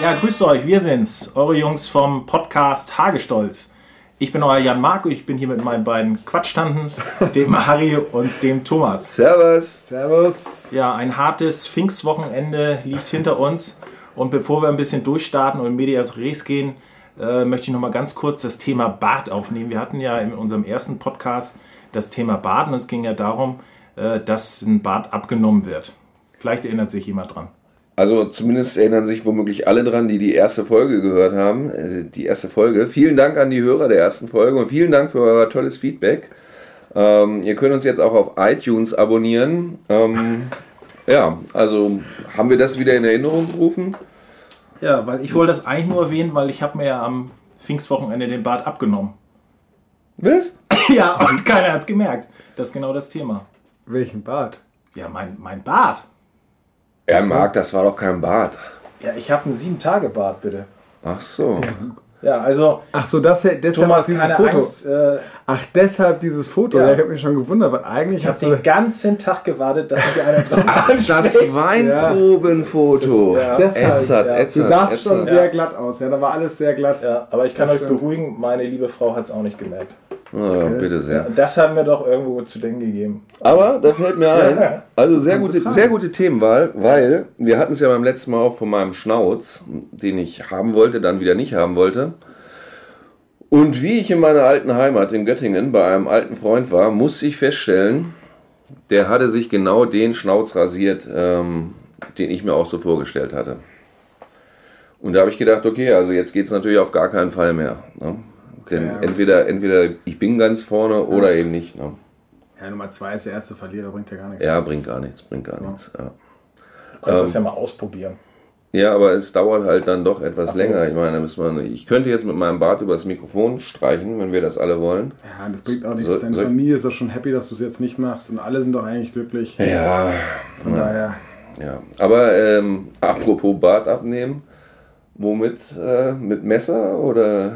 Ja, grüßt euch, wir sind's, eure Jungs vom Podcast Hagestolz. Ich bin euer Jan Marco, ich bin hier mit meinen beiden Quatschtanten, dem Harry und dem Thomas. Servus. Servus. Ja, ein hartes Pfingstwochenende liegt hinter uns. Und bevor wir ein bisschen durchstarten und in Medias Res gehen, äh, möchte ich noch mal ganz kurz das Thema Bad aufnehmen. Wir hatten ja in unserem ersten Podcast das Thema Bad und es ging ja darum, äh, dass ein Bad abgenommen wird. Vielleicht erinnert sich jemand dran. Also zumindest erinnern sich womöglich alle dran, die die erste Folge gehört haben. Äh, die erste Folge. Vielen Dank an die Hörer der ersten Folge und vielen Dank für euer tolles Feedback. Ähm, ihr könnt uns jetzt auch auf iTunes abonnieren. Ähm, ja, also haben wir das wieder in Erinnerung gerufen? Ja, weil ich wollte das eigentlich nur erwähnen, weil ich habe mir ja am Pfingstwochenende den Bart abgenommen. Was? ja, und keiner hat es gemerkt. Das ist genau das Thema. Welchen Bart? Ja, mein, mein Bart. Ja, Marc, das war doch kein Bart. Ja, ich habe einen sieben Tage Bart, bitte. Ach so. Ja, also Ach so, das, deshalb Thomas, dieses keine Foto. Angst. Äh, Ach, deshalb dieses Foto. Ja. Ja. Ich habe mich schon gewundert, weil eigentlich ich habe hast du... den ganzen Tag gewartet, dass mich einer drauf Das anspricht. Weinprobenfoto. Das- ja. Deshalb, Ätzert, ja. Du sahst schon sehr glatt aus. Ja, da war alles sehr glatt. Ja, aber ich kann Das euch stimmt. beruhigen, meine liebe Frau hat es auch nicht gemerkt. Ah, bitte sehr. Das hat mir doch irgendwo zu denken gegeben. Aber da fällt mir ein, also sehr gute, sehr gute Themenwahl, weil wir hatten es ja beim letzten Mal auch von meinem Schnauz, den ich haben wollte, dann wieder nicht haben wollte. Und wie ich in meiner alten Heimat in Göttingen bei einem alten Freund war, muss ich feststellen, der hatte sich genau den Schnauz rasiert, ähm, den ich mir auch so vorgestellt hatte. Und da habe ich gedacht, okay, also jetzt geht es natürlich auf gar keinen Fall mehr. Ne? Denn Ja, entweder, entweder ich bin ganz vorne oder eben nicht. Ne? Ja, Nummer zwei ist der erste Verlierer, bringt ja gar nichts. Ja, bringt gar nichts, bringt gar nichts. Ja. Du kannst Ähm. das ja mal ausprobieren. ja, aber es dauert halt dann doch etwas so. länger. Ich meine, da müssen wir, ich könnte jetzt mit meinem Bart übers Mikrofon streichen, wenn wir das alle wollen. Ja, das bringt auch nichts. So- Deine so- Familie ist doch schon happy, dass du es jetzt nicht machst. Und alle sind doch eigentlich glücklich. Ja, Von daher. ja. Aber ähm, apropos Bart abnehmen, womit? Äh, mit Messer oder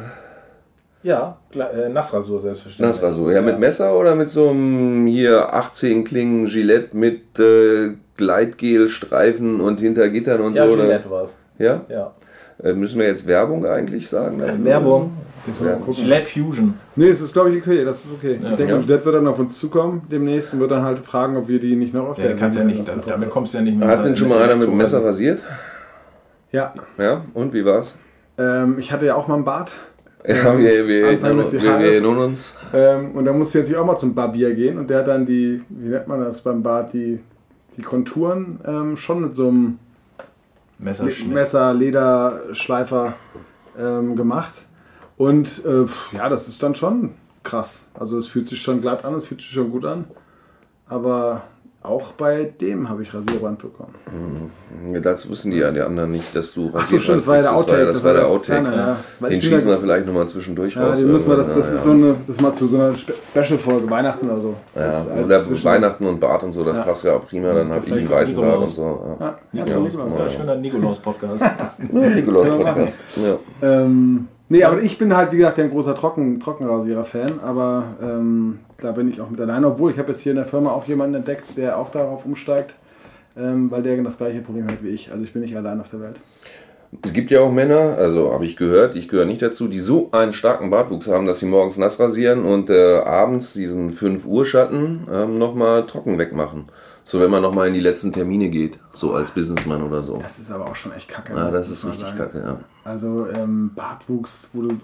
Ja, äh, Nassrasur selbstverständlich. Nassrasur? Ja, mit Messer oder mit so einem hier 18 Klingen Gillette mit äh, Gleitgel-Streifen und Hintergittern und Ja, so? Oder? Gillette war es. Ja? Ja. Äh, müssen wir jetzt Werbung eigentlich sagen? dafür? Werbung. Müssen wir mal gucken. Gillette Fusion. Nee, das ist glaube ich okay. Das ist okay. Ich denke, Ja. Wird dann auf uns zukommen demnächst und wird dann halt fragen, ob wir die nicht noch auf Ja, kannst ja nicht, damit, damit kommst du ja nicht mehr. Hat denn schon mal einer mit dem Messer rasiert? Ja, Ja, und wie war's? ähm, ich hatte ja auch mal einen Bart. Ja, wir, wir, Anfang des wir, wir Jahres. erinnern uns. Ähm, und da musste ich natürlich auch mal zum Barbier gehen und der hat dann die, wie nennt man das beim Bart, die, die Konturen ähm, schon mit so einem Messerschnitt. Messer, Leder, Schleifer ähm, gemacht. Und äh, pf, ja, das ist dann schon krass. Also es fühlt sich schon glatt an, es fühlt sich schon gut an. Aber auch bei dem habe ich Rasierband bekommen. Das wissen die ja die anderen nicht, dass du Ach so, stimmt, das war ja der. Outtake. Das war der das Outtake. Kleine, ja. Weil Den schießen wir vielleicht nochmal zwischendurch Ja, raus. den müssen wir, das, das Ja, ist ja. so eine, das ist mal zu so einer Spe Special-Folge, Weihnachten oder so. Ja, oder Weihnachten und Bart und so, das Ja. passt ja auch prima. Dann habe ich einen weißen Bart und Nikolaus. so. Ja. Ja, Ja, ja, Nikolaus. Das ist ein schöner Nikolaus-Podcast. Ja, Nikolaus Können wir Podcast. Ja. Nee, aber ich bin halt, wie gesagt, ein großer Trocken, Trockenrasierer-Fan, aber ähm, da bin ich auch mit alleine. Obwohl, ich habe jetzt hier in der Firma auch jemanden entdeckt, der auch darauf umsteigt, ähm, weil der das gleiche Problem hat wie ich. Also ich bin nicht allein auf der Welt. Es gibt ja auch Männer, also habe ich gehört, ich gehöre nicht dazu, die so einen starken Bartwuchs haben, dass sie morgens nass rasieren und äh, abends diesen 5 Uhr Schatten ähm, nochmal trocken wegmachen. So wenn man nochmal in die letzten Termine geht, so als Businessman oder so. Das ist aber auch schon echt kacke. Ja, ne, das ist richtig sagen. kacke, ja. Also ähm, Bartwuchs, wo du,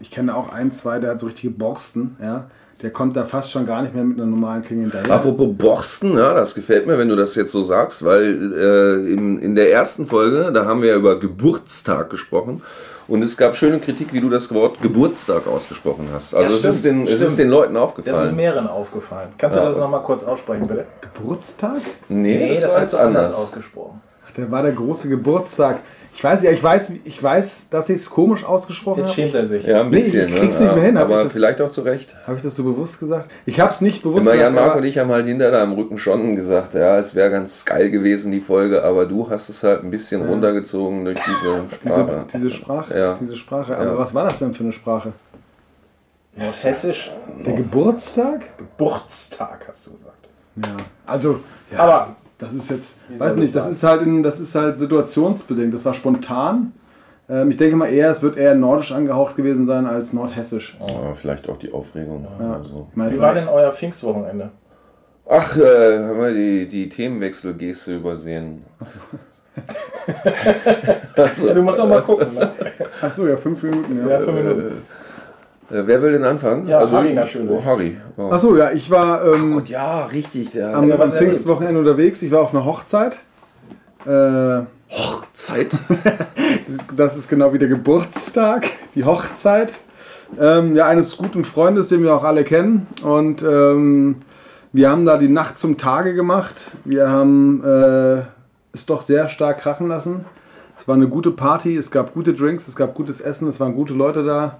ich kenne auch ein, zwei, der hat so richtige Borsten, ja. Der kommt da fast schon gar nicht mehr mit einer normalen Klinge hinterher. Apropos Borsten, ja, das gefällt mir, wenn du das jetzt so sagst, weil äh, in, in der ersten Folge, da haben wir ja über Geburtstag gesprochen und es gab schöne Kritik, wie du das Wort Geburtstag ausgesprochen hast. Also Ja, es, stimmt, ist den, es ist den Leuten Das ist aufgefallen. mehreren aufgefallen. Kannst du Ja. das nochmal kurz aussprechen, bitte? Geburtstag? nee, das, das war hast du anders anders. ausgesprochen. der war der große Geburtstag. Ich weiß ja, ich weiß, ich weiß, dass ich es komisch ausgesprochen Jetzt habe. schämt er sich. Ja, ein Nee, bisschen. ich krieg's ne? nicht mehr hin, hab aber ich das- vielleicht auch zu Recht. Habe ich das so bewusst gesagt? Ich habe es nicht bewusst Immer Jan, gesagt. Marc aber- und ich haben halt hinter deinem Rücken schon gesagt, ja, es wäre ganz geil gewesen, die Folge, aber du hast es halt ein bisschen runtergezogen durch diese Sprache. Diese, diese Sprache, Ja. diese Sprache. Aber Ja. was war das denn für eine Sprache? Hessisch Der Geburtstag? Geburtstag, hast du gesagt. Ja. Also, ja, Aber das ist jetzt, Wie weiß nicht, das das ist halt, in, das ist halt situationsbedingt. Das war spontan. Ähm, ich denke mal eher, es wird eher nordisch angehaucht gewesen sein als nordhessisch. Ja, vielleicht auch die Aufregung. Oder so. Es wie war war, denn euer Pfingstwochenende? Ach, äh, haben wir die, die Themenwechselgeste übersehen. Ja, du musst auch mal gucken. Ne? achso, ja, fünf Minuten. Ja. Ja, fünf Minuten. Äh, wer will denn anfangen? Ja, Harry ich- natürlich. Oh, Harry. Oh. Achso, ja, ich war ähm, Gott, ja, richtig. Der am, erlebt. Pfingstwochenende unterwegs. Ich war auf einer Hochzeit. Äh, Hochzeit. Das ist genau wie der Geburtstag, die Hochzeit. Ähm, ja, eines guten Freundes, den wir auch alle kennen. Und ähm, wir haben da die Nacht zum Tage gemacht. Wir haben äh, es doch sehr stark krachen lassen. Es war eine gute Party, es gab gute Drinks, es gab gutes Essen, es waren gute Leute da.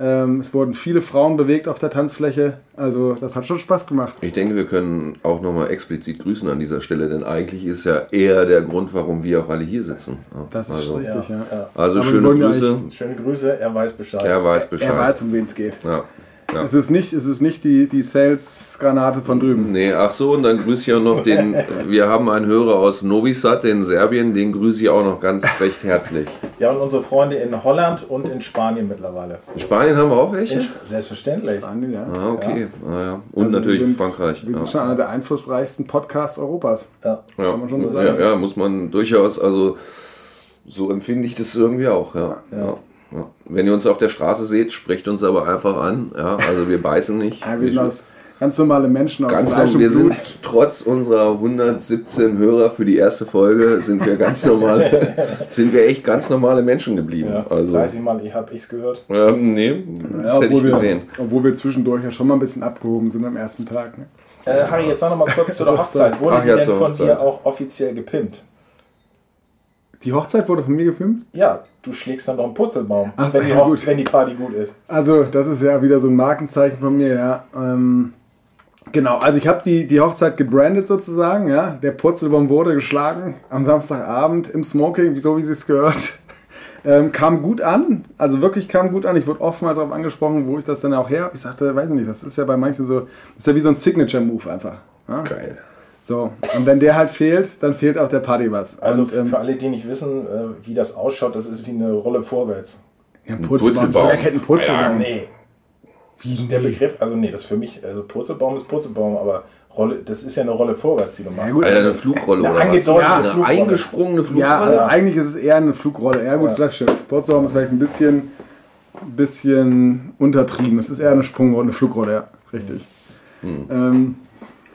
Ähm, es wurden viele Frauen bewegt auf der Tanzfläche. Also das hat schon Spaß gemacht. Ich denke, wir können auch nochmal explizit grüßen an dieser Stelle, denn eigentlich ist ja eher der Grund, warum wir auch alle hier sitzen. Das ist also, richtig, ja. ja. also Aber schöne Grüße. Schöne Grüße, er weiß Bescheid. Er weiß Bescheid. Er weiß, um wen es geht. Ja. Ja. Es ist nicht, es ist nicht die, die Sales-Granate von drüben. Nee, ach so, und dann grüße ich auch noch den, wir haben einen Hörer aus Novi Sad in Serbien, den grüße ich auch noch ganz recht herzlich. Ja, und unsere Freunde in Holland und in Spanien mittlerweile. In Spanien haben wir auch welche? In, selbstverständlich. Spanien, ja. Ah, okay. Ah, ja. Und Also natürlich wir sind, Frankreich. Wir sind Ja. schon einer der einflussreichsten Podcasts Europas. Ja. Ja. Kann man schon so ja, sagen. ja, muss man durchaus, also so empfinde ich das irgendwie auch. Ja. Ja. Ja. Wenn ihr uns auf der Straße seht, sprecht uns aber einfach an. Ja, also wir beißen nicht. Ja, wir sind aus ganz normale Menschen aus ganz Fleisch normal, wir und Blut. sind trotz unserer 117 Hörer für die erste Folge sind wir ganz normal, sind wir echt ganz normale Menschen geblieben. Ja, also 30 Mal, ich habe ich's gehört. ähm, nee, das Ja, hätte ich obwohl, gesehen. wir, obwohl wir zwischendurch ja schon mal ein bisschen abgehoben sind am ersten Tag. Ne? Äh, Harry, jetzt noch mal kurz zu der Hochzeit. Wurde Ach die denn von Hochzeit. dir auch offiziell gepimpt? Die Hochzeit wurde von mir gefilmt. Ja, du schlägst dann doch einen Purzelbaum, Ach, wenn, die ja, Hoch gut. wenn die Party gut ist. Also, das ist ja wieder so ein Markenzeichen von mir, ja. Ähm, genau, also ich habe die, die Hochzeit gebrandet sozusagen, ja. Der Purzelbaum wurde geschlagen am Samstagabend im Smoking, so wie sie es gehört. Ähm, kam gut an, also wirklich kam gut an. Ich wurde oftmals darauf angesprochen, wo ich das dann auch her habe. Ich sagte, weiß ich nicht, das ist ja bei manchen so, das ist ja wie so ein Signature-Move einfach. Ja? Geil. So, und wenn der halt fehlt, dann fehlt auch der Party was. Also und, ähm, für alle, die nicht wissen, äh, wie das ausschaut, das ist wie eine Rolle vorwärts. ja, ein Purzelbaum. Jeder kennt einen Purzelbaum. Nee. Wie der Begriff, also nee, das für mich, also Purzelbaum ist Purzelbaum, aber Rolle, das ist ja eine Rolle vorwärts, die du machst. gut. Alter, eine Flugrolle Eine oder was? angedeutete eine Flugrolle. eingesprungene Flugrolle? Ja, also eigentlich ist es eher eine Flugrolle. Ja gut, das stimmt. Purzelbaum ist vielleicht ein bisschen, bisschen untertrieben. Es ist eher eine Sprungrolle, eine Flugrolle, ja, richtig. Ähm,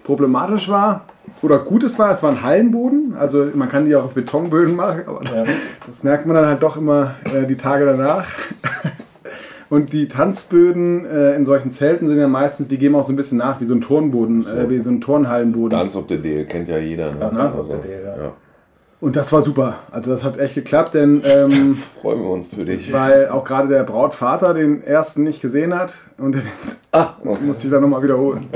problematisch war, oder Gutes war, es war ein Hallenboden. Also man kann die auch auf Betonböden machen, aber Ja. das merkt man dann halt doch immer äh, die Tage danach. Und die Tanzböden äh, in solchen Zelten sind ja meistens, die geben auch so ein bisschen nach, wie so ein Turnboden, äh, wie so ein Turnhallenboden. Dance of the Day kennt ja jeder. Ne? Ja, of the Also, Day, ja. ja. Und das war super. Also das hat echt geklappt, denn ähm, Freuen wir uns für dich. weil auch gerade der Brautvater den ersten nicht gesehen hat und den Ah, okay. musste ich dann nochmal wiederholen.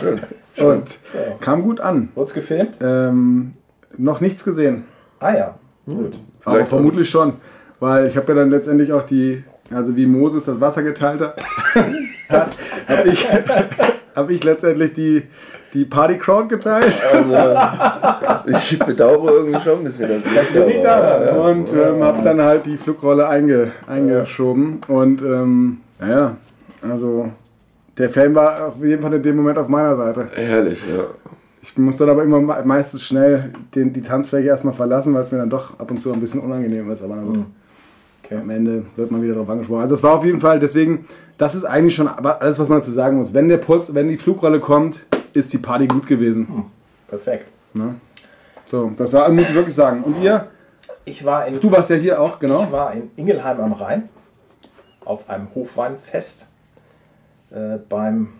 schön. Und kam gut an. Wurd's gefilmt? Ähm, noch nichts gesehen, Ah ja, gut. aber Vielleicht vermutlich schon, weil ich habe ja dann letztendlich auch die, also wie Moses das Wasser geteilt hat, habe ich, hab ich letztendlich die, die Party-Crowd geteilt. Also, ich bedauere irgendwie schon ein bisschen, dass ich bin ich da. Ja, ja. und ähm, habe dann halt die Flugrolle einge, eingeschoben. Und ähm, naja, also der Fan war auf jeden Fall in dem Moment auf meiner Seite. Herrlich, ja. Ich muss dann aber immer me- meistens schnell den, die Tanzfläche erstmal verlassen, weil es mir dann doch ab und zu ein bisschen unangenehm ist. Aber na gut, Okay. am Ende wird man wieder darauf angesprochen. Also das war auf jeden Fall, deswegen, das ist eigentlich schon alles, was man dazu sagen muss. Wenn der Puls, wenn die Flugrolle kommt, ist die Party gut gewesen. Perfekt. Ne? So, das war, muss ich wirklich sagen. Und ihr? Ich war in, Du warst ja hier auch, genau. ich war in Ingelheim am Rhein auf einem Hofweinfest äh, beim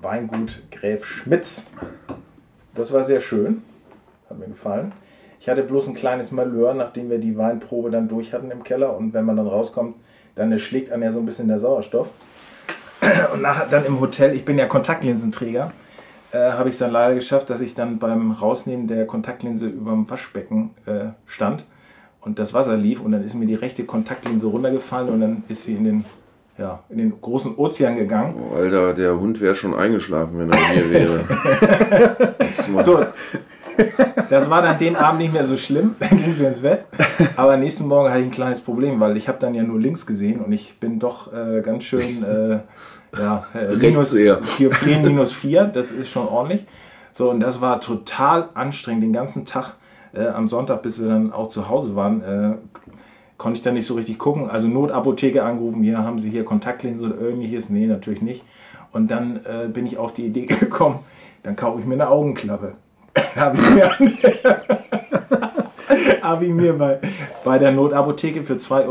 Weingut Gräf Schmitz. Das war sehr schön, hat mir gefallen. Ich hatte bloß ein kleines Malheur, nachdem wir die Weinprobe dann durch hatten im Keller. Und wenn man dann rauskommt, dann erschlägt einem ja so ein bisschen der Sauerstoff. Und nachher dann im Hotel, ich bin ja Kontaktlinsenträger, äh, habe ich es dann leider geschafft, dass ich dann beim Rausnehmen der Kontaktlinse über dem Waschbecken äh, stand und das Wasser lief und dann ist mir die rechte Kontaktlinse runtergefallen und dann ist sie in den, ja, in den großen Ozean gegangen. Oh, Alter, der Hund wäre schon eingeschlafen, wenn er hier wäre. So, das war dann den Abend nicht mehr so schlimm, dann ging sie ins Bett. Aber nächsten Morgen hatte ich ein kleines Problem, weil ich habe dann ja nur links gesehen und ich bin doch äh, ganz schön, äh, ja, äh, minus. Dioptrien minus 4, das ist schon ordentlich. So, und das war total anstrengend, den ganzen Tag äh, am Sonntag, bis wir dann auch zu Hause waren, äh, konnte ich dann nicht so richtig gucken. Also Notapotheke angerufen, hier haben sie hier Kontaktlinse oder ähnliches. Nee, natürlich nicht. Und dann äh, bin ich auf die Idee gekommen, dann kaufe ich mir eine Augenklappe. habe ich mir, habe ich mir bei, bei der Notapotheke für 2,50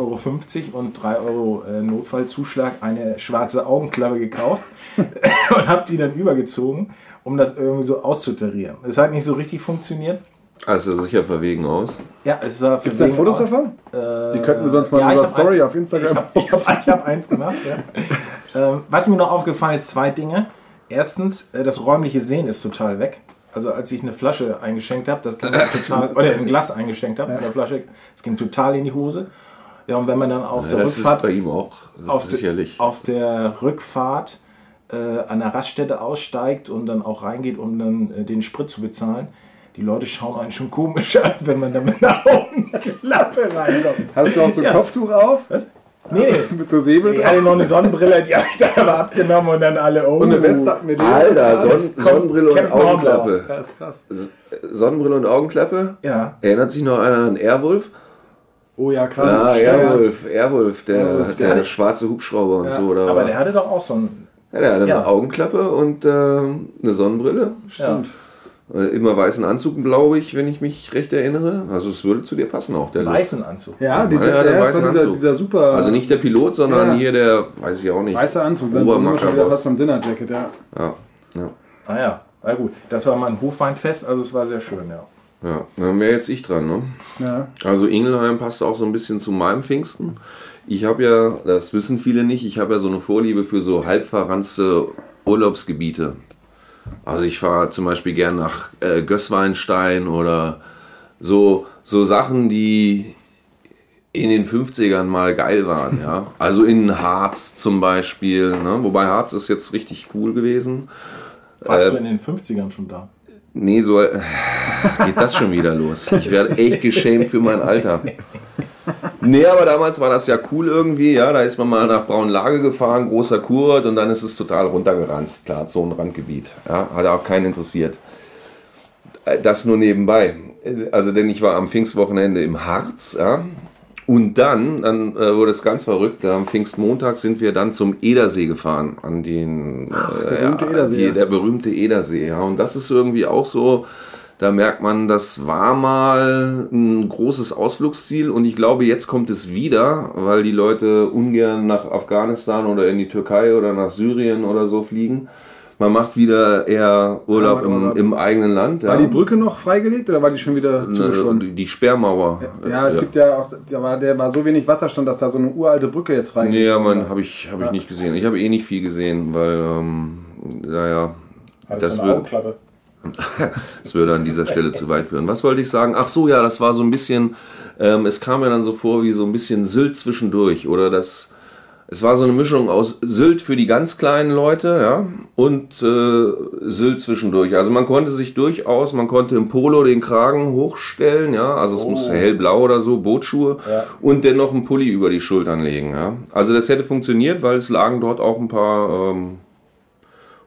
Euro und 3 Euro äh, Notfallzuschlag eine schwarze Augenklappe gekauft und habe die dann übergezogen, um das irgendwie so auszutarieren. Es hat nicht so richtig funktioniert. Also sicher verwegen aus. Ja, es sah Gibt es da Fotos davon? Die könnten wir sonst mal in ich unserer hab Story ein- auf Instagram Ich habe hab, hab eins gemacht. Ja. ähm, was mir noch aufgefallen ist, zwei Dinge. Erstens, äh, das räumliche Sehen ist total weg. Also als ich eine Flasche eingeschenkt habe, das ging total, oder ein Glas eingeschenkt habe in der Flasche, das ging total in die Hose. Ja, und wenn man dann auf der das ist Rückfahrt bei ihm auch auf, de- sicherlich. auf der Rückfahrt äh, an der Raststätte aussteigt und dann auch reingeht, um dann äh, den Sprit zu bezahlen. Die Leute schauen einen schon komisch an, wenn man da mit einer Augenklappe reinkommt. Hast du auch so ein Ja. Kopftuch auf? Nee, Mit so Säbel ich hatte noch eine Sonnenbrille, die habe ich dann aber abgenommen und dann alle, oh. Und eine Weste, eine Alter, Lederweste. Son Sonnenbrille und Captain. Augenklappe. Das ist krass. Sonnenbrille und Augenklappe? Ja. Erinnert sich noch einer an Airwolf? Oh ja, krass. Ah, Stimmt. Airwolf, Airwolf, der, Airwolf, der, der- schwarze Hubschrauber und so. Oder aber der hatte doch auch so ein. ja, der hatte Ja. eine Augenklappe und äh, eine Sonnenbrille. Stimmt. Äh, immer weißen Anzug, glaube ich, wenn ich mich recht erinnere. Also es würde zu dir passen auch, der Look. Weißen Anzug. Ja, dieser, Ja, der der, weiße ist dieser, Anzug. dieser super Also nicht der Pilot, sondern Ja. hier der, weiß ich auch nicht. weißer Anzug. Dann sind wir schon wieder Obermackerboss. fast beim Dinnerjacket, ja. Ja, ja. Ah ja, na gut. Das war mein Hofweinfest, also es war sehr schön, ja. ja. Dann wäre jetzt ich dran, ne? ja. Also Ingelheim passt auch so ein bisschen zu meinem Pfingsten. Ich habe ja, das wissen viele nicht, ich habe ja so eine Vorliebe für so halbverranzte Urlaubsgebiete. Also ich fahre zum Beispiel gern nach äh, Gößweinstein oder so, so Sachen, die in den 50ern mal geil waren. Ja? Also in Harz zum Beispiel. Ne? Wobei Harz ist jetzt richtig cool gewesen. Warst Äh, du in den 50ern schon da? Nee, so äh, geht das schon wieder los. Ich werde echt geschämt für mein Alter. Nee, aber damals war das ja cool irgendwie, ja. Da ist man mal nach Braunlage gefahren, großer Kurort und dann ist es total runtergeranzt. Klar, Zonenrandgebiet. Ja, hat auch keinen interessiert. Äh, Das nur nebenbei. Äh, Also, denn ich war am Pfingstwochenende im Harz, ja. Und dann, dann äh, wurde es ganz verrückt. Am Pfingstmontag sind wir dann zum Edersee gefahren, an den der berühmte Edersee, die, der berühmte Edersee. Ja. Und das ist irgendwie auch so, da merkt man, das war mal ein großes Ausflugsziel und ich glaube, jetzt kommt es wieder, weil die Leute ungern nach Afghanistan oder in die Türkei oder nach Syrien oder so fliegen. Man macht wieder eher Urlaub Ja, im, im eigenen Land. War ja. die Brücke noch freigelegt oder war die schon wieder Ne, zugeschwommen? die, Sperrmauer. Ja, es gibt ja auch, da war, der war so wenig Wasserstand, dass da so eine uralte Brücke jetzt freigelegt Nee, ja, wurde. man, habe ich, hab ich nicht gesehen. Ich habe eh nicht viel gesehen, weil, ähm, naja, das würde, Augenklappe? das würde an dieser Stelle zu weit führen. Was wollte ich sagen? Ach so, ja, das war so ein bisschen, ähm, es kam mir dann so vor wie so ein bisschen Sylt zwischendurch oder das, es war so eine Mischung aus Sylt für die ganz kleinen Leute, ja, und äh, Sylt zwischendurch. Also man konnte sich durchaus, man konnte im Polo den Kragen hochstellen, ja, also es musste hellblau oder so, Bootschuhe Ja. und dennoch einen Pulli über die Schultern legen, ja. Also das hätte funktioniert, weil es lagen dort auch ein paar ähm,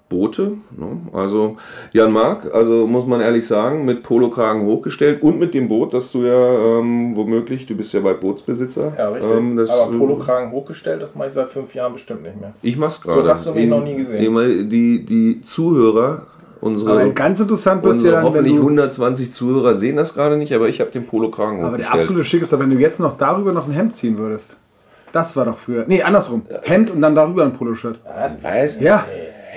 Boote. Ne? Also Jan Mark, also muss man ehrlich sagen, mit Polokragen hochgestellt und mit dem Boot, das du ja ähm, womöglich, du bist ja bald Bootsbesitzer. Ja, richtig. Ähm, das, aber äh, Polokragen hochgestellt, das mache ich seit fünf Jahren bestimmt nicht mehr. Ich mach's gerade. das hast du mich noch nie gesehen. Die, die, die Zuhörer, unsere, Aber ganz interessant wird es ja dann, wenn hoffentlich du, 120 Zuhörer sehen das gerade nicht, aber ich habe den Polokragen Aber der absolute Schick ist doch, wenn du jetzt noch darüber noch ein Hemd ziehen würdest. Das war doch früher. Nee, andersrum. Hemd und dann darüber ein Poloshirt. Was? Weiß Ja.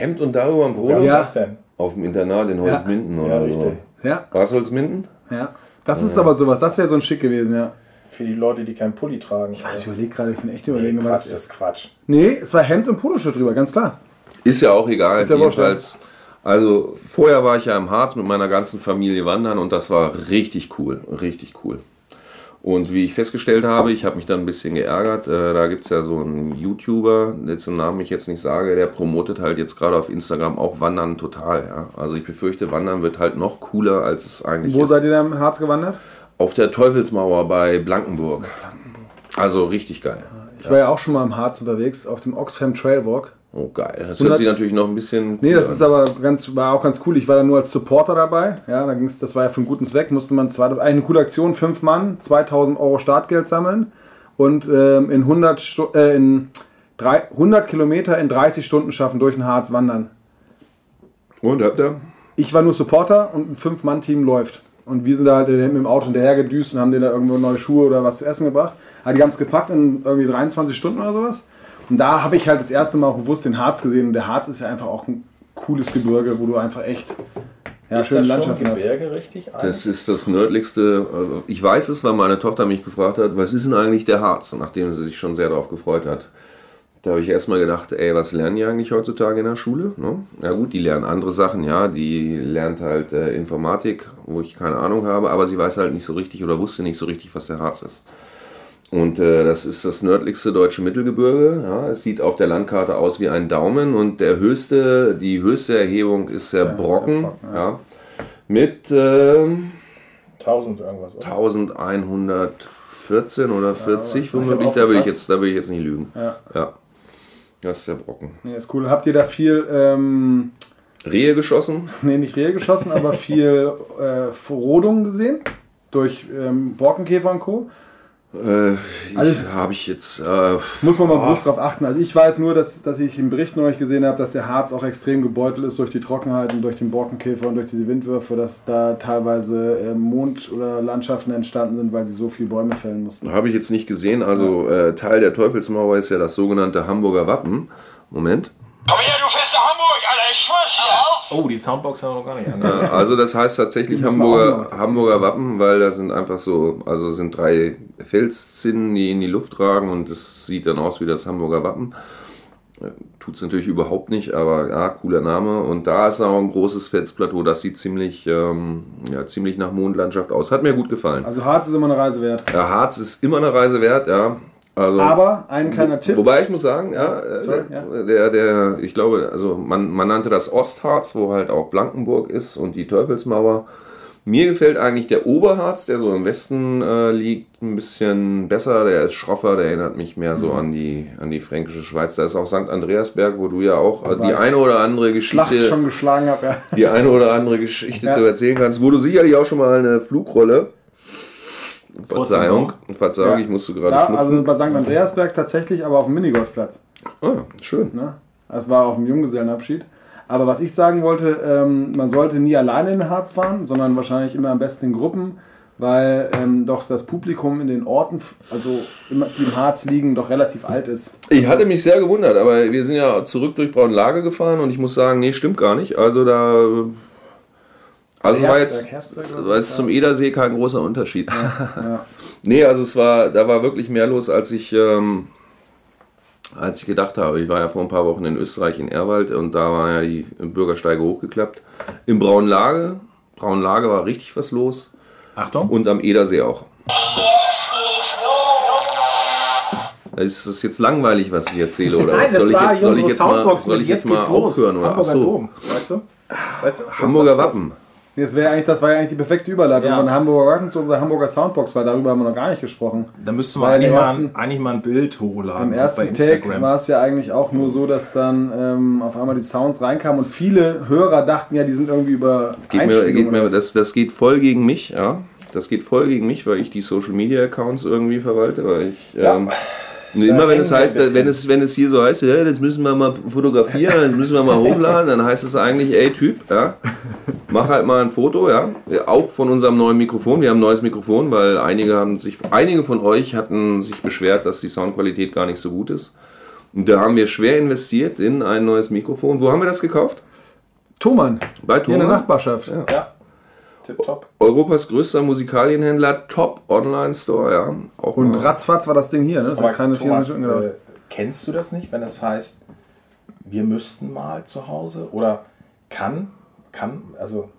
Hemd und darüber ein Polo Was Ja. ist das denn? auf dem Internat in Holzminden Ja, oder so. richtig. Ja, War es Holzminden? ja. Das ist aber sowas, das wäre so ein Schick gewesen, ja. Für die Leute, die keinen Pulli tragen. Ich weiß, ich überlege gerade, ich bin echt nee, überlegen, Quatsch, was das ist Quatsch. Nee, es war Hemd und Poloshirt drüber, ganz klar. Ist ja auch egal. Ist ja wurscht, jedenfalls. Also vorher war ich ja im Harz mit meiner ganzen Familie wandern und das war richtig cool, richtig cool. Und wie ich festgestellt habe, ich habe mich dann ein bisschen geärgert. Äh, da gibt es ja so einen YouTuber, dessen Namen ich jetzt nicht sage, der promotet halt jetzt gerade auf Instagram auch Wandern total. Ja? Also ich befürchte, Wandern wird halt noch cooler, als es eigentlich Wo ist. seid ihr da im Harz gewandert? Auf der Teufelsmauer bei Blankenburg. Also richtig geil. Ich war ja auch schon mal im Harz unterwegs, auf dem Oxfam Trailwalk. Oh geil. Das 100 hört sich natürlich noch ein bisschen. Nee, das cooler ist aber ganz, war auch ganz cool. Ich war da nur als Supporter dabei. Ja, da ging's, das war ja für einen guten Zweck. Musste man zwar, das ist eigentlich eine coole Aktion, fünf Mann, 2000 Euro Startgeld sammeln und ähm, in, 100 Stu äh, in drei, 100 Kilometer in 30 Stunden schaffen durch den Harz wandern. Und habt ihr? Ich war nur Supporter und ein Fünf-Mann-Team läuft. Und wir sind da halt mit dem Auto hinterher gedüst und haben denen da irgendwo neue Schuhe oder was zu essen gebracht. Aber die haben es gepackt in irgendwie 23 Stunden oder sowas. Und da habe ich halt das erste Mal auch bewusst den Harz gesehen. Und der Harz ist ja einfach auch ein cooles Gebirge, wo du einfach echt ja, ist schöne Landschaften hast. Gebirge richtig? Das ist das nördlichste. also Ich weiß es, weil meine Tochter mich gefragt hat, was ist denn eigentlich der Harz? Nachdem sie sich schon sehr darauf gefreut hat. Da habe ich erstmal gedacht, ey, was lernen die eigentlich heutzutage in der Schule? Ne? Ja gut, die lernen andere Sachen, ja. Die lernt halt äh, Informatik, wo ich keine Ahnung habe, aber sie weiß halt nicht so richtig oder wusste nicht so richtig, was der Harz ist. Und äh, das ist das nördlichste deutsche Mittelgebirge. Ja. Es sieht auf der Landkarte aus wie ein Daumen und der höchste, die höchste Erhebung ist der Brocken, Brocken, ja. mit ähm, 1000 irgendwas, oder? 1114 oder 40 ich hab womöglich. auch Da will ich jetzt, da will ich jetzt nicht lügen. Ja. ja. Das ist der Brocken. Nee, ist cool. Habt ihr da viel, ähm, Rehe geschossen? nee, nicht Rehe geschossen, aber viel äh, Verrodung gesehen? Durch ähm, Borkenkäfer und Co. Äh, Alles- habe ich jetzt. Äh, Muss man mal bewusst darauf achten. Also ich weiß nur, dass, dass ich im Bericht neulich gesehen habe, dass der Harz auch extrem gebeutelt ist durch die Trockenheit und durch den Borkenkäfer und durch diese Windwürfe, dass da teilweise äh, Mond- oder Landschaften entstanden sind, weil sie so viele Bäume fällen mussten. habe ich jetzt nicht gesehen. Also äh, Teil der Teufelsmauer ist ja das sogenannte Hamburger Wappen. Moment. Komm her, du fährst nach Hamburg, Alter, ich schwör's dir. Oh, die Soundbox haben wir noch gar nicht. Äh, also das heißt tatsächlich Hamburger. Hamburger Wappen, weil da sind einfach so, also sind drei Felszinnen, die in die Luft ragen und es sieht dann aus wie das Hamburger Wappen. Tut es natürlich überhaupt nicht, aber ja, cooler Name. Und da ist auch ein großes Felsplateau, das sieht ziemlich, ähm, ja, ziemlich nach Mondlandschaft aus. Hat mir gut gefallen. Also Harz ist immer eine Reise wert. Ja, Harz ist immer eine Reise wert, ja. Also, Aber ein kleiner Tipp. Wobei ich muss sagen, ja, äh, Sorry, der, der, der, ich glaube, also man, man nannte das Ostharz, wo halt auch Blankenburg ist und die Teufelsmauer. Mir gefällt eigentlich der Oberharz, der so im Westen äh, liegt, ein bisschen besser. Der ist schroffer, der erinnert mich mehr Mhm. so an die, an die fränkische Schweiz. Da ist auch St. Andreasberg, wo du ja auch äh, die eine oder andere Schlacht Geschichte, schon geschlagen habe. Ja. die eine oder andere Geschichte Ja. zu erzählen kannst, wo du sicherlich auch schon mal eine Flugrolle. Verzeihung, Verzeihung, ich musste gerade Ja, schnupfen. also bei St. Andreasberg tatsächlich, aber auf dem Minigolfplatz. ah, schön. Ne? Das war auf dem Junggesellenabschied. Aber was ich sagen wollte, ähm, man sollte nie alleine in den Harz fahren, sondern wahrscheinlich immer am besten in Gruppen, weil ähm, doch das Publikum in den Orten, also immer, die im Harz liegen, doch relativ alt ist. Ich hatte mich sehr gewundert, aber wir sind ja zurück durch Braunlage gefahren und ich muss sagen, nee, stimmt gar nicht. Also da. Also war jetzt, Herzberg, war jetzt zum Edersee kein großer Unterschied. ja. Nee, also es war, da war wirklich mehr los, als ich, ähm, als ich gedacht habe. Ich war ja vor ein paar Wochen in Österreich in Erwald und da war ja die Bürgersteige hochgeklappt. Im Braunlage, Braunlage war richtig was los Achtung. und am Edersee auch. Ist das jetzt langweilig, was ich erzähle? Oder Nein, was? das soll ich war jetzt, soll ich jetzt mal, Soundbox soll mit ich jetzt mal geht's los. aufhören? Oder? Hamburger Ach so. Dom, weißt du? Weißt du? Hamburger Wappen. Das, wäre eigentlich, das war ja eigentlich die perfekte Überleitung Ja. von Hamburger Wacken zu unserer Hamburger Soundbox, weil darüber haben wir noch gar nicht gesprochen. Da müssten wir eigentlich im mal, ersten- ein, eigentlich mal ein Bild hochladen. Im bei ersten Take war es ja eigentlich auch nur so, dass dann ähm, auf einmal die Sounds reinkamen und viele Hörer dachten ja, die sind irgendwie über Geht mir, geht mir, das, das geht voll gegen mich, ja. Das geht voll gegen mich, weil ich die Social Media Accounts irgendwie verwalte, weil ich. Ja. Ähm, immer wenn es heißt, wenn es, wenn es hier so heißt, ja, das müssen wir mal fotografieren, das müssen wir mal hochladen, dann heißt es eigentlich, ey Typ, ja, mach halt mal ein Foto, ja. Ja, Auch von unserem neuen Mikrofon. Wir haben ein neues Mikrofon, weil einige haben sich, einige von euch hatten sich beschwert, dass die Soundqualität gar nicht so gut ist. Und da haben wir schwer investiert in ein neues Mikrofon. Wo haben wir das gekauft? Thomann, Bei hier in der Thomann. Nachbarschaft. Ja. Tipptopp. Europas größter Musikalienhändler, Top Online Store, ja. Auch Und mal- ratzfatz war das Ding hier, ne? Das Aber hat keine Thomas, 24 Stunden gedauert. äh, kennst du das nicht, wenn es heißt, wir müssten mal zu Hause? Oder kann, kann, also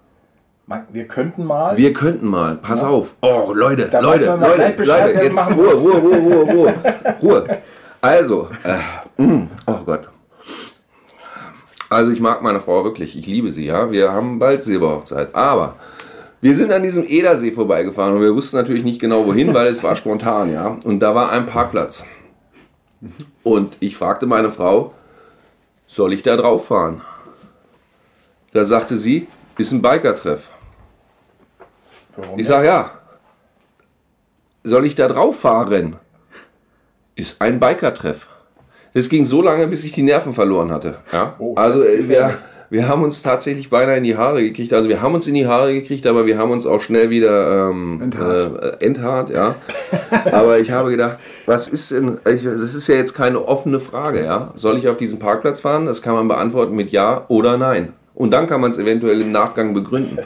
wir könnten mal. Wir könnten mal, pass auf. Oh, Leute, Da Leute, Leute, Bescheid, Leute, jetzt machen Ruhe. Ruhe, Ruhe, Ruhe, Ruhe, Ruhe. Also, äh, mh, oh Gott. Also ich mag meine Frau wirklich, ich liebe sie, ja. Wir haben bald Silberhochzeit, aber wir sind an diesem Edersee vorbeigefahren und wir wussten natürlich nicht genau wohin, weil es war spontan, ja. Und da war ein Parkplatz. Und ich fragte meine Frau, soll ich da drauf fahren? Da sagte sie, ist ein Biker-Treff. Ich sage ja. Soll ich da drauf fahren? Ist ein Biker-Treff. Das ging so lange, bis ich die Nerven verloren hatte. Ja? Oh, also äh, wir. Wir haben uns tatsächlich beinahe in die Haare gekriegt. Also wir haben uns in die Haare gekriegt, aber wir haben uns auch schnell wieder ähm, Enthaart. Äh, enthaart, ja. aber ich habe gedacht, was ist denn, ich, das ist ja jetzt keine offene Frage, ja. Soll ich auf diesen Parkplatz fahren? Das kann man beantworten mit Ja oder Nein. Und dann kann man es eventuell im Nachgang begründen.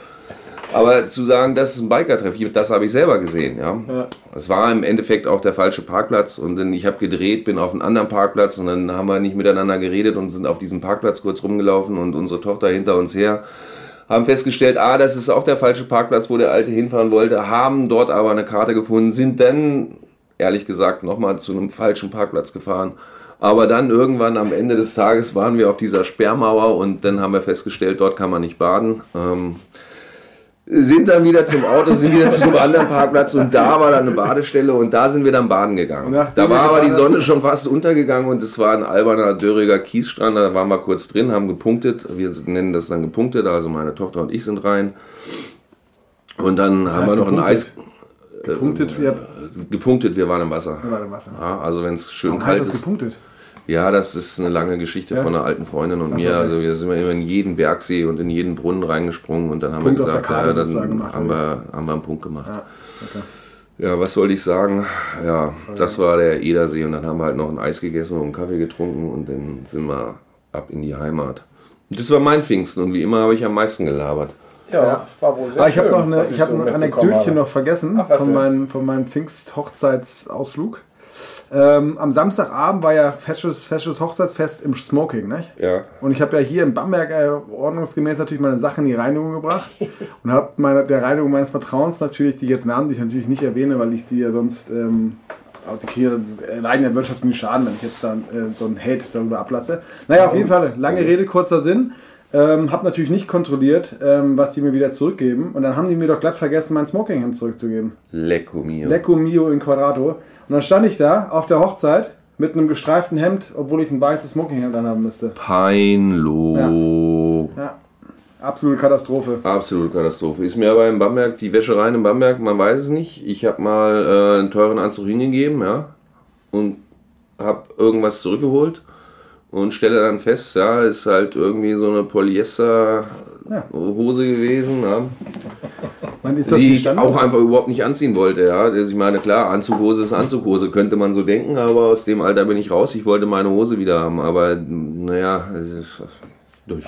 Aber zu sagen, das ist ein Biker-Treff, das habe ich selber gesehen. Ja. Es war im Endeffekt auch der falsche Parkplatz und dann, ich habe gedreht, bin auf einen anderen Parkplatz und dann haben wir nicht miteinander geredet und sind auf diesem Parkplatz kurz rumgelaufen und unsere Tochter hinter uns her haben festgestellt, ah, das ist auch der falsche Parkplatz, wo der Alte hinfahren wollte, haben dort aber eine Karte gefunden, sind dann, ehrlich gesagt, nochmal zu einem falschen Parkplatz gefahren. Aber dann irgendwann am Ende des Tages waren wir auf dieser Sperrmauer und dann haben wir festgestellt, dort kann man nicht baden. Ähm, sind dann wieder zum Auto, sind wieder zu einem anderen Parkplatz und da war dann eine Badestelle und da sind wir dann baden gegangen. Da war wir aber die Sonne schon fast untergegangen und es war ein alberner, dörriger Kiesstrand. Da waren wir kurz drin, haben gepunktet. Wir nennen das dann gepunktet, also meine Tochter und ich sind rein. Und dann haben wir noch ein Eis gepunktet? Gepunktet, ja, gepunktet, wir waren im Wasser. war im Wasser. Ja, also wenn es schön Warum kalt heißt das ist. gepunktet? Ja, das ist eine lange Geschichte Ja? von einer alten Freundin und Ach so, mir. okay. Also wir sind immer in jeden Bergsee und in jeden Brunnen reingesprungen und dann haben Punkt wir gesagt, ja, dann gemacht, haben, wir, haben wir einen Punkt gemacht. Ja, okay. Ja, was wollte ich sagen? Ja, das war der Edersee und dann haben wir halt noch ein Eis gegessen und einen Kaffee getrunken und dann sind wir ab in die Heimat. Und das war mein Pfingsten und wie immer habe ich am meisten gelabert. Ja, war wohl sehr Ah, ich habe noch eine, ich hab so ein Anekdötchen noch vergessen Ach, von, meinem, von meinem Pfingst-Hochzeitsausflug. Ähm, am Samstagabend war ja fesches, fesches Hochzeitsfest im Smoking, nicht? Ja. Und ich habe ja hier in Bamberg äh, ordnungsgemäß natürlich meine Sachen in die Reinigung gebracht und habe der Reinigung meines Vertrauens natürlich, die jetzt Namen, die ich natürlich nicht erwähne, weil ich die ja sonst, ähm, auch die kriegen ja leiden ja wirtschaftlichen Schaden, wenn ich jetzt dann äh, so einen Hate darüber ablasse. Naja, auf jeden Fall, lange Rede, kurzer Sinn. Ähm, habe natürlich nicht kontrolliert, ähm, was die mir wieder zurückgeben. Und dann haben die mir doch glatt vergessen, mein Smokinghemd zurückzugeben. Lecco mio. Lecco Mio in Quadrato. Und dann stand ich da auf der Hochzeit mit einem gestreiften Hemd, obwohl ich ein weißes Smokinghemd anhaben müsste. Peinlo. Ja, absolute Katastrophe. Absolute Katastrophe. Ist mir aber in Bamberg, die Wäschereien in Bamberg, man weiß es nicht. Ich habe mal äh, einen teuren Anzug hingegeben, ja, und habe irgendwas zurückgeholt und stelle dann fest, ja, ist halt irgendwie so eine gewesen, ja, Man ist das die nicht ich auch einfach überhaupt nicht anziehen wollte, ja. Also ich meine, klar, Anzughose ist Anzughose, könnte man so denken, aber aus dem Alter bin ich raus. Ich wollte meine Hose wieder haben, aber naja, das ist,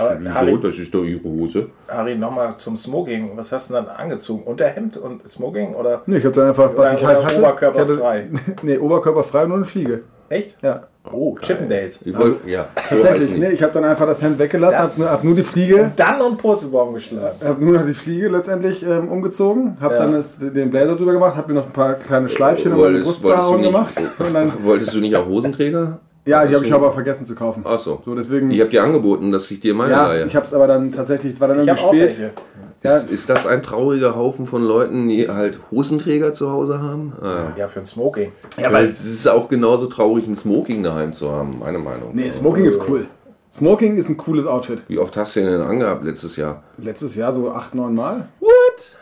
Aber? Harry- das ist doch ihre Hose. Harry, nochmal zum Smoking. Was hast du denn dann angezogen? Unterhemd und Smoking oder? Nee, ich habe dann einfach, was Oder- ich halt hatte. oberkörperfrei? Nee, oberkörperfrei und nur eine Fliege. Echt? Ja. Oh, Chippendales. Ich wollte, ja, so heißt Tatsächlich, nee, ich habe dann einfach das Hemd weggelassen, habe nur, hab nur die Fliege, Dann und Purzelbaum geschlagen. habe nur noch die Fliege letztendlich ähm, umgezogen, habe Ja. dann das, den Blazer drüber gemacht, habe mir noch ein paar kleine Schleifchen um meine Wolltest, wolltest, du Brustbehaarung gemacht. Und dann, wolltest du nicht auch Hosenträger? ja, die habe ich aber vergessen zu kaufen. Ach so. So, deswegen, Ich habe dir angeboten, dass ich dir meine ja, leihe. ich habe es aber dann tatsächlich, es war dann Ich irgendwie habe auch spät. welche. Ja, Ist, ist das ein trauriger Haufen von Leuten, die halt Hosenträger zu Hause haben? Ah, Ja, für ein Smoking. ja. Weil es ist auch genauso traurig, ein Smoking daheim zu haben, meine Meinung. nee, Smoking ist cool. Smoking ist ein cooles Outfit. Wie oft hast du den denn angehabt letztes Jahr? Letztes Jahr so acht, neun Mal. What?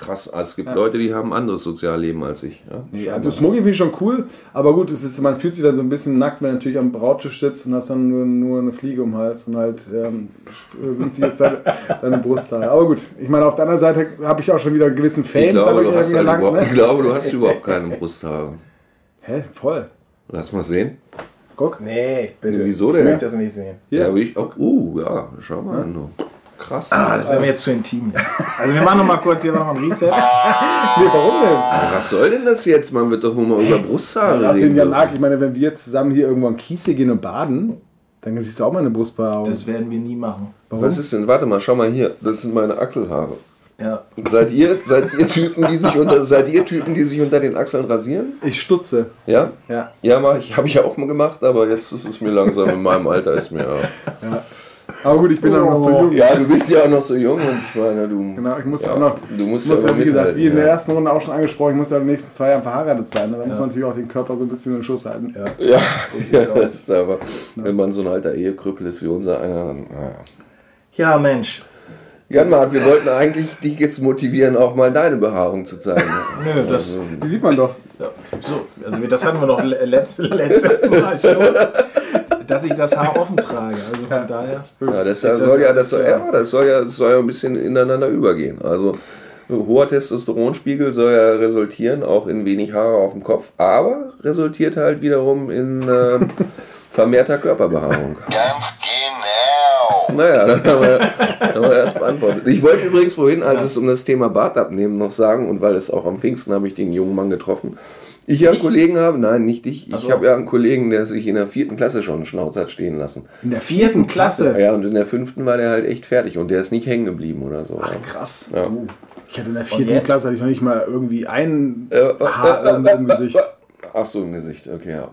Krass, es gibt Leute, die haben ein anderes Sozialleben als ich. Ja? Also Smoking finde ich schon cool, aber gut, es ist, man fühlt sich dann so ein bisschen nackt, wenn du natürlich am Brautisch sitzt und hast dann nur, nur eine Fliege um den Hals und halt ähm, die jetzt deine, deine Brusthaare. Aber gut, ich meine, auf der anderen Seite habe ich auch schon wieder einen gewissen Fame Ich, glaube, du hast halt erlangt, überhaupt, ich ne? glaube, du hast überhaupt keine Brusthaare. Hä, voll. Lass mal sehen. Guck. Nee, bitte. Wieso Ich denn? möchte das nicht sehen. Ja, aber ich auch. Uh, ja, schau mal. an, du. Krass. Ah, das wäre mir jetzt zu intim. Ja. Also wir machen noch mal kurz hier noch mal ein Reset. Nee, warum denn? Was soll denn das jetzt? Man wird doch wohl mal über Brusthaare den reden. ja arg. Ich meine, wenn wir jetzt zusammen hier irgendwo an Kiese gehen und baden, dann siehst du auch mal eine Brustbehaarung. Das werden wir nie machen. Warum? Was ist denn? Warte mal, schau mal hier. Das sind meine Achselhaare. Ja. Seid ihr, seid ihr Typen, die sich unter, seid ihr Typen, die sich unter den Achseln rasieren? Ich stutze. Ja? Ja. Ja, mach ich, habe ich ja auch mal gemacht, aber jetzt ist es mir langsam in meinem Alter ist mir. Aber gut, ich bin auch noch so jung. Ja, du bist ja auch noch so jung und ich meine, du. Genau, ich muss Ja, auch noch. du musst ich muss ja ja, wie gesagt, wie in der ja. ersten Runde auch schon angesprochen, ich muss ja in den nächsten zwei Jahren verheiratet sein. Da muss man natürlich auch den Körper so ein bisschen in den Schuss halten. Ja. Ja, ja das ist aber, wenn man so ein alter Ehekrüppel ist wie unser einer, dann. Naja. Ja, Mensch. Jan Marc, wir wollten eigentlich dich jetzt motivieren, auch mal deine Behaarung zu zeigen. Nö, das, Die sieht man doch. ja, so, also das hatten wir noch le- letzt, letztes Mal schon, dass ich das Haar offen trage. Also von daher. Ja, das, das soll ja, das soll, ja, das soll ja, das soll ja ein bisschen ineinander übergehen. Also hoher Testosteronspiegel soll ja resultieren, auch in wenig Haare auf dem Kopf, aber resultiert halt wiederum in äh, vermehrter Körperbehaarung. Ganz genau. Naja, dann haben wir, haben wir das beantwortet. Ich wollte übrigens vorhin, als es um das Thema Bart abnehmen noch sagen, und weil es auch am Pfingsten habe ich den jungen Mann getroffen. Ich ja einen Kollegen habe, nein, nicht dich. Ich so. habe ja einen Kollegen, der sich in der vierten Klasse schon einen Schnauz hat stehen lassen. In der vierten Klasse. Ja, und in der fünften war der halt echt fertig und der ist nicht hängen geblieben oder so. Ach, krass. Ja. Oh. Ich hatte in der vierten? Klasse hatte ich noch nicht mal irgendwie ein Äh, Haar äh, irgendwo im Gesicht. Ach so, im Gesicht, okay, ja.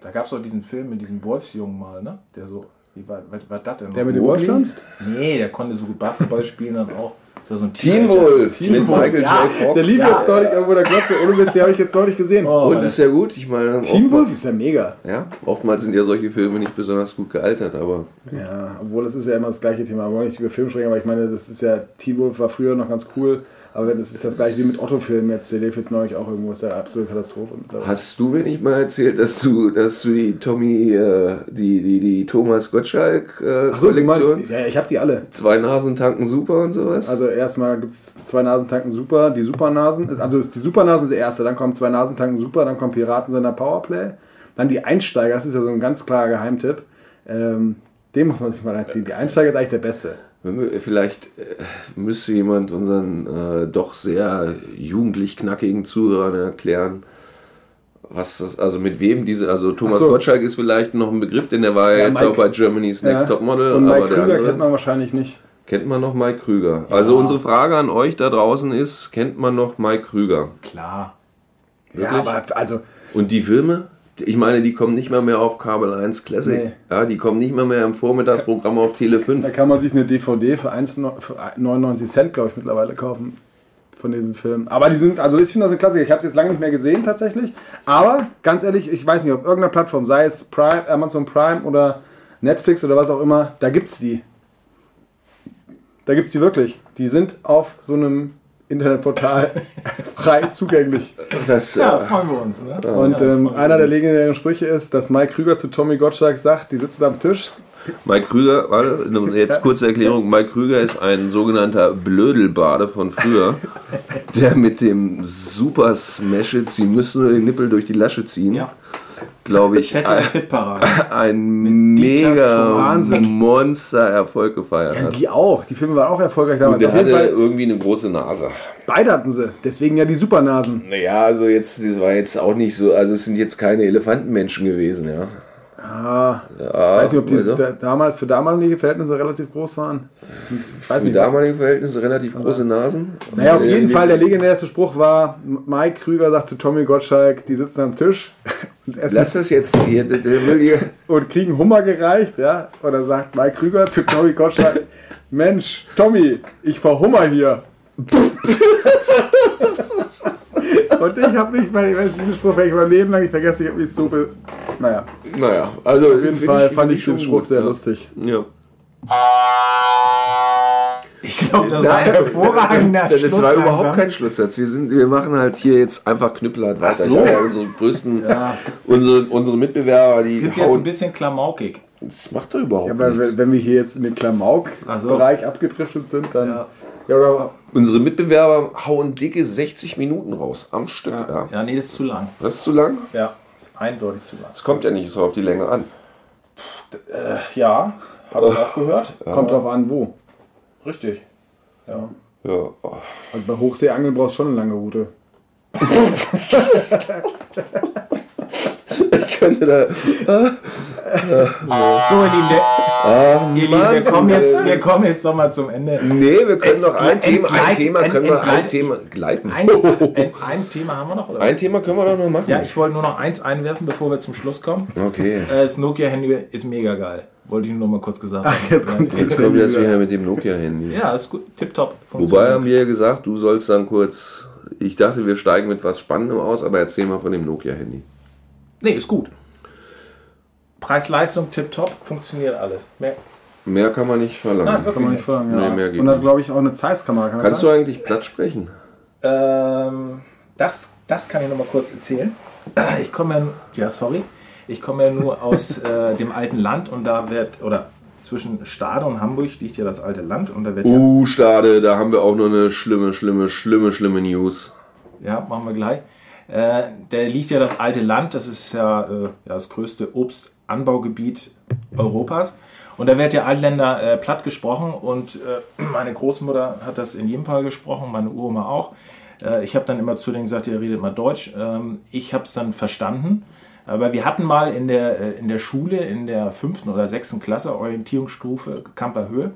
Da gab es doch diesen Film mit diesem Wolfsjungen mal, ne? Der so. Wie war, was war das denn? Der mit dem? Wolf tanzt? Nee, der konnte so gut Basketball spielen dann auch. Das war so ein Teen Teenager. Wolf Teen mit Wolf, Michael ja. J. Fox. Der lief Ja. jetzt neulich irgendwo der Glotze. Ohne Witz, den habe ich jetzt neulich gesehen. Oh, Und ist ja gut, ich meine. Team oftmals- Wolf ist ja mega. Ja, oftmals sind ja solche Filme nicht besonders gut gealtert, aber Ja, obwohl das ist ja immer das gleiche Thema. Wir wollen nicht über Film sprechen, aber ich meine, das ist ja, Teen Wolf war früher noch ganz cool, aber wenn das ist das gleiche wie mit Otto-Filmen jetzt. Der lief jetzt neulich auch irgendwo, ist ja eine absolute Katastrophe. hast du mir nicht mal erzählt, dass du, dass du die Tommy, äh, die, die, die Thomas Gottschalk äh, so, Kollektion, meinst, ja, ich habe die alle. zwei Nasen tanken super und sowas? Also erstmal gibt es zwei Nasentanken Super, die Supernasen. Also ist die Supernasen ist der erste, dann kommen zwei Nasentanken Super, dann kommt Piratensender Powerplay. Dann die Einsteiger, das ist ja so ein ganz klarer Geheimtipp. Ähm, den muss man sich mal reinziehen. Die Einsteiger ist eigentlich der beste. Vielleicht äh, müsste jemand unseren äh, doch sehr jugendlich knackigen Zuhörern erklären, was das, also mit wem diese, also Thomas so. Gottschalk ist vielleicht noch ein Begriff, denn der war ja, Ja, jetzt Mike- auch bei Germany's Next Ja. Top Model, Und Mike Krüger andere, kennt man wahrscheinlich nicht. kennt man noch Mike Krüger. Also unsere Frage an euch da draußen ist, kennt man noch Mike Krüger? Klar. Ja, Wirklich? aber also, Und die Filme? Ich meine, die kommen nicht mal mehr auf Kabel 1 Classic. Nee. Ja, die kommen nicht mal mehr im Vormittagsprogramm auf Tele 5. da kann man sich eine DVD für 1,99 Cent, glaube ich, mittlerweile kaufen. Von diesem Film. Aber die sind, also ich finde das ein Klassiker. Ich habe es jetzt lange nicht mehr gesehen tatsächlich. Aber ganz ehrlich, ich weiß nicht, auf irgendeiner Plattform, sei es Prime, Amazon Prime oder Netflix oder was auch immer, da gibt's die. Da gibt's die wirklich. Die sind auf so einem Internetportal frei zugänglich. Das, Ja, äh, freuen wir uns. Ne? Und ja, ähm, einer der legendären Sprüche ist, dass Mike Krüger zu Tommy Gottschalk sagt, die sitzen am Tisch. Mike Krüger, warte, jetzt kurze Erklärung. Mike Krüger ist ein sogenannter Blödelbade von früher, der mit dem Super Smash It, sie müssen nur den Nippel durch die Lasche ziehen, Ja. Glaube ich, ein, ein mega. Monster-Erfolg gefeiert hat. Die auch. Die Filme waren auch erfolgreich Und damals. der Auf jeden hatte Fall, irgendwie eine große Nase. beide hatten sie. Deswegen ja die Supernasen. Naja, also jetzt, das war jetzt auch nicht so, also es sind jetzt keine Elefantenmenschen gewesen, ja. Ah, ja ich weiß nicht, ob die also, da, damals für damalige Verhältnisse relativ groß waren. Für nicht. damalige Verhältnisse relativ große Nasen. Naja, auf jeden Fall, der legendärste Spruch war, Mike Krüger sagt zu Tommy Gottschalk, die sitzen am Tisch und, essen Lass das jetzt hier, der, will hier. und kriegen Hummer gereicht, ja. Und dann sagt Mike Krüger zu Tommy Gottschalk, Mensch, Tommy, ich verhummer hier. und ich habe weil ich diesen Spruch werde ich mein Leben lang nicht vergessen, ich habe mich so... Be naja, Naja, also auf jeden Fall fand ich den Spruch sehr ja. lustig. Ja. Ich glaube, das war ein hervorragender Das Schluss war überhaupt langsam. kein Schlusssatz. Wir, sind, wir machen halt hier jetzt einfach knüppelhart weiter. so. Ja, unsere größten, unsere, unsere Mitbewerber, die Ich finde es jetzt ein bisschen klamaukig. Das macht doch überhaupt Ja, aber nichts. wenn wir hier jetzt in den Klamauk-Bereich abgedriftet sind, dann... Ja. Ja, oder Unsere Mitbewerber hauen dicke 60 Minuten raus am Stück. Ja. Ja, nee, das ist zu lang. Das ist zu lang. Ja, ist eindeutig zu lang. Das kommt ja nicht so auf die Länge an. Ja, habe ich auch gehört. kommt drauf an, wo. Richtig. Ja. Ja. Also bei Hochseeangeln brauchst du schon eine lange Route. Ich könnte da. So, ihr Lieben, der, Ah, ihr Lieben wir, kommen jetzt, wir kommen jetzt noch mal zum Ende. Nee, wir können Es noch ein Thema, ein Thema können wir, ein Thema gleiten. Ein, ein, ein Thema haben wir noch, oder? Ein Thema können wir doch noch machen. Ja, ich wollte nur noch eins einwerfen, bevor wir zum Schluss kommen. Okay. Äh, Das Nokia-Handy ist mega geil. Wollte ich nur noch mal kurz gesagt haben. jetzt kommt's. Jetzt kommt das wieder mit dem Nokia-Handy. Ja, ist gut. Tipptopp. Wobei haben wir ja gesagt, du sollst dann kurz. Ich dachte, wir steigen mit was Spannendem aus, aber erzähl mal von dem Nokia-Handy. Nee, ist gut. Preis-Leistung tipptopp, funktioniert alles. Mehr, Mehr kann man nicht verlangen. Nein, wirklich Kann man nicht fragen, ja. Nee, mehr geht Und dann nicht. glaube ich auch eine Zeiss-Kamera. Kann Kannst du eigentlich platt sprechen? Ähm, das, das kann ich noch mal kurz erzählen. Ich komme ja, ja sorry, ich komme ja nur aus äh, dem alten Land und da wird, oder zwischen Stade und Hamburg liegt ja das alte Land und da wird ja, Uh, Stade, da haben wir auch noch eine schlimme, schlimme, schlimme, schlimme News. ja, machen wir gleich. Äh, da liegt ja das alte Land, das ist ja, äh, ja das größte Obstanbaugebiet Europas. Und da wird ja Altländer äh, platt gesprochen und äh, meine Großmutter hat das in jedem Fall gesprochen, meine Uroma auch. Äh, ich habe dann immer zu denen gesagt, ihr redet mal Deutsch. Ähm, ich habe es dann verstanden. Aber wir hatten mal in der, äh, in der Schule, in der fünften oder sechsten Klasse, Orientierungsstufe Kamperhöhe,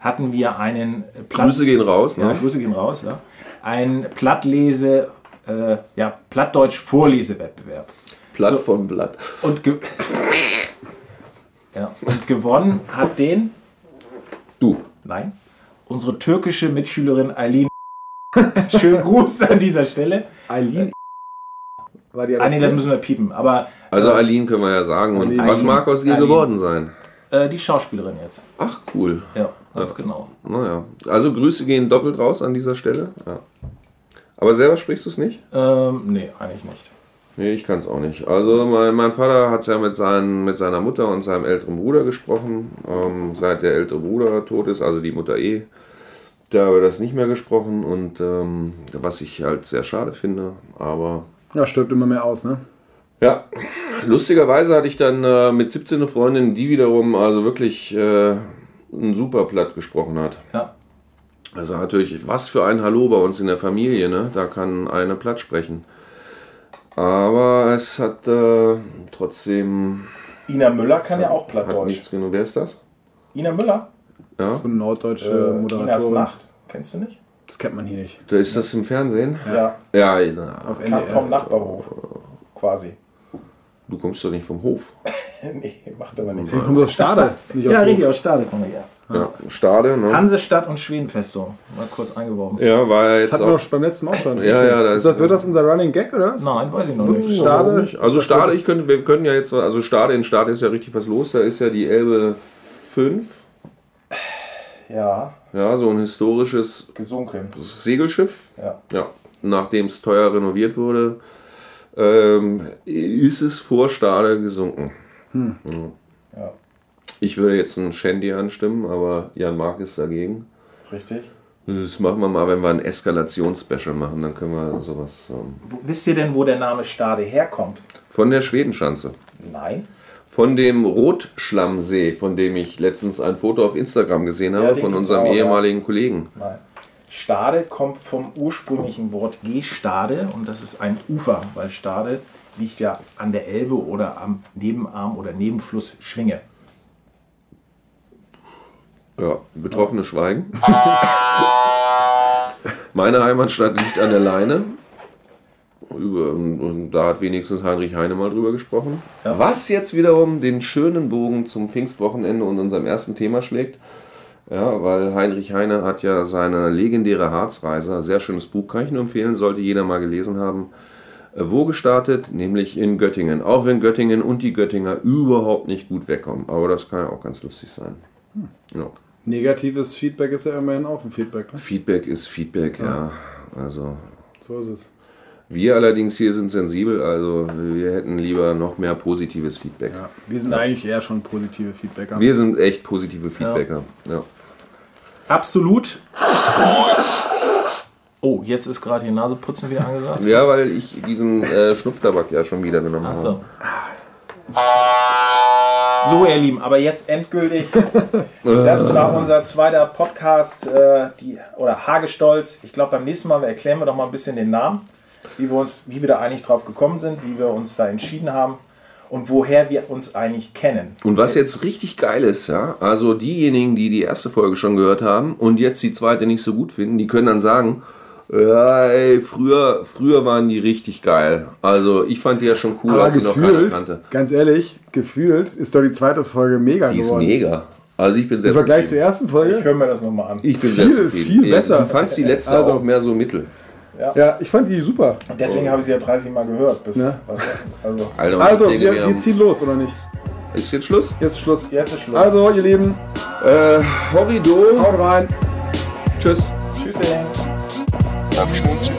hatten wir einen Platt Grüße gehen raus. ja, Ne? Grüße gehen raus. Ja. Ein Plattlese, äh, ja, Plattdeutsch-Vorlesewettbewerb. Platt So. von Blatt. Und, ja, und gewonnen hat den, Du. nein, unsere türkische Mitschülerin Eileen. Schönen Gruß an dieser Stelle. Eileen. War die Ah, nee, das müssen wir piepen. Aber Also Aline können wir ja sagen. Und Aline. was mag aus ihr Aline. geworden sein? äh, die Schauspielerin jetzt. Ach, cool. Ja, ganz genau. Naja. Also Grüße gehen doppelt raus an dieser Stelle. Ja. Aber selber sprichst du es nicht? Ähm, nee, eigentlich nicht. Nee, ich kann es auch nicht. Also mein, mein Vater hat ja mit, seinen, mit seiner Mutter und seinem älteren Bruder gesprochen. Ähm, seit der ältere Bruder tot ist, also die Mutter eh, da wird das nicht mehr gesprochen. Und ähm, was ich halt sehr schade finde. Aber Ja, stirbt immer mehr aus, ne? ja, lustigerweise hatte ich dann äh, mit 17 eine Freundin, die wiederum also wirklich äh, ein super Platt gesprochen hat. Ja. Also natürlich, was für ein Hallo bei uns in der Familie, ne? Da kann eine platt sprechen. Aber es hat äh, trotzdem Ina Müller kann ja auch hat nichts genug. Wer ist das? Ina Müller? Ja. So eine norddeutsche Äh, Inas Moderatorin. Nacht. Kennst du nicht? Das kennt man hier nicht. Da ist das im Fernsehen? Ja. Ja, na, Auf NDR. vom Nachbarhof. Quasi. du kommst doch nicht vom Hof. nee, macht aber nichts. Der kommt aus Stade, nicht aus Ja, Hof. richtig, aus Stade kommen wir her. Ja, Stade, ne? Hansestadt und Schwedenfestung. Mal kurz eingeworfen. Ja, war ja Das jetzt hatten wir auch. beim letzten Mal auch schon. Ja, ja, da ist das, wird das unser Running Gag oder was? Nein, weiß ich noch nicht. Stade. Also Stade, ich könnte, wir können ja jetzt, also Stade, in Stade ist ja richtig was los. Da ist ja die Elbe 5. Ja, Ja, so ein historisches gesunken. Segelschiff. Ja. Ja, nachdem es teuer renoviert wurde, ähm, ist es vor Stade gesunken. Ja, Ich würde jetzt ein Shandy anstimmen, aber Jan Mark ist dagegen. richtig. Das machen wir mal, wenn wir ein Eskalationsspecial machen, dann können wir sowas ähm, wisst ihr denn, wo der Name Stade herkommt? von der Schwedenschanze. Nein. Von dem Rotschlammsee, von dem ich letztens ein Foto auf Instagram gesehen habe, den von unserem auch, ja. ehemaligen Kollegen. Nein. Stade kommt vom ursprünglichen Wort Gestade und das ist ein Ufer, weil Stade liegt ja an der Elbe oder am Nebenarm oder Nebenfluss Schwinge. Ja, betroffene Schweigen. Meine Heimatstadt liegt an der Leine. Und, da hat wenigstens Heinrich Heine mal drüber gesprochen. Ja. Was jetzt wiederum den schönen Bogen zum Pfingstwochenende und unserem ersten Thema schlägt. Ja, weil Heinrich Heine hat ja seine legendäre Harzreise, sehr schönes Buch, kann ich nur empfehlen, sollte jeder mal gelesen haben. Äh, Wo gestartet? Nämlich in Göttingen. Auch wenn Göttingen und die Göttinger überhaupt nicht gut wegkommen. Aber das kann ja auch ganz lustig sein. Ja. Negatives Feedback ist ja immerhin auch ein Feedback. Ne? Feedback ist Feedback, ja. Also So ist es. Wir allerdings hier sind sensibel, also wir hätten lieber noch mehr positives Feedback. Ja, wir sind eigentlich eher schon positive Feedbacker. Wir sind echt positive Feedbacker. Ja. Absolut. Oh, jetzt ist gerade hier Naseputzen wieder angesagt. Ja, weil ich diesen äh, Schnupftabak ja schon wieder genommen Ach habe. so. So, ihr Lieben, aber jetzt endgültig. Das war unser zweiter Podcast, äh, die, oder Hagestolz. Ich glaube, beim nächsten Mal erklären wir doch mal ein bisschen den Namen, wie wir, uns, wie wir da eigentlich drauf gekommen sind, wie wir uns da entschieden haben und woher wir uns eigentlich kennen. Und was jetzt richtig geil ist, ja, also diejenigen, die die erste Folge schon gehört haben und jetzt die zweite nicht so gut finden, die können dann sagen, ja, ey, früher, früher waren die richtig geil. Also ich fand die ja schon cool, Aber als ich noch keiner gefühlt, kannte. ganz ehrlich, gefühlt ist doch die zweite Folge mega Die ist geworden. mega. Also ich bin sehr Im Vergleich zur zufrieden. ersten Ich Folge. höre mir das nochmal an. Ich bin viel, sehr zufrieden. viel besser. Du fandst die letzte Also- auch mehr so mittel. Ja, ich fand die super. Deswegen habe ich sie ja 30 Mal gehört. Bis, Ja. also, und Also, denke, wir, wir wir ziehen los, oder nicht? ist jetzt Schluss? Jetzt ist Schluss. jetzt ist Schluss. Also, ihr Lieben, Äh, Horrido. haut rein. Tschüss. Tschüss. Abschmutzig.